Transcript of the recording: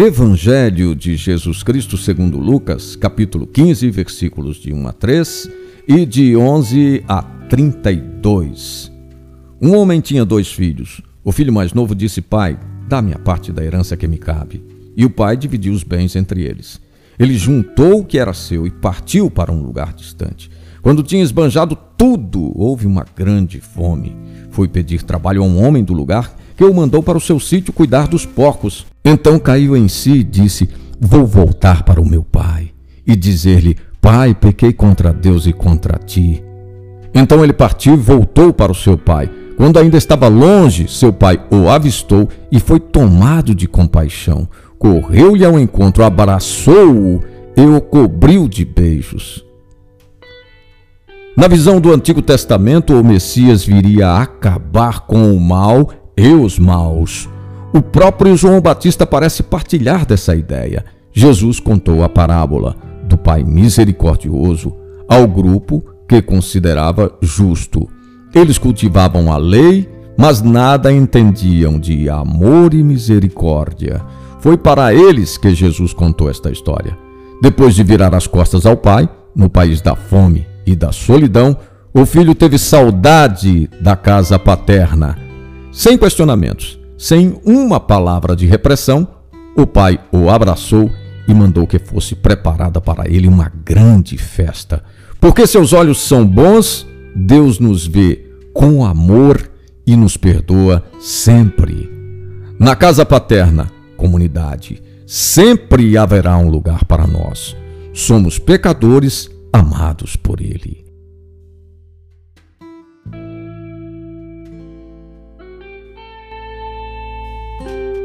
Evangelho de Jesus Cristo segundo Lucas, capítulo 15, versículos de 1 a 3 e de 11 a 32. Um homem tinha dois filhos. O filho mais novo disse: Pai, dá-me a parte da herança que me cabe. E o pai dividiu os bens entre eles. Ele juntou o que era seu e partiu para um lugar distante. Quando tinha esbanjado tudo, houve uma grande fome. Foi pedir trabalho a um homem do lugar que o mandou para o seu sítio cuidar dos porcos. Então caiu em si e disse: Vou voltar para o meu pai e dizer-lhe: Pai, pequei contra Deus e contra ti. Então ele partiu e voltou para o seu pai. Quando ainda estava longe, seu pai o avistou e foi tomado de compaixão. Correu-lhe ao encontro, abraçou-o e o cobriu de beijos. Na visão do Antigo Testamento, o Messias viria a acabar com o mal e os maus. O próprio João Batista parece partilhar dessa ideia. Jesus contou a parábola do Pai misericordioso ao grupo que considerava justo. Eles cultivavam a lei, mas nada entendiam de amor e misericórdia. Foi para eles que Jesus contou esta história. Depois de virar as costas ao pai, no país da fome e da solidão, o filho teve saudade da casa paterna. Sem questionamentos, sem uma palavra de repressão, o pai o abraçou e mandou que fosse preparada para ele uma grande festa. Porque seus olhos são bons, Deus nos vê com amor e nos perdoa sempre. Na casa paterna, comunidade, sempre haverá um lugar para nós. Somos pecadores amados por Ele. Bye.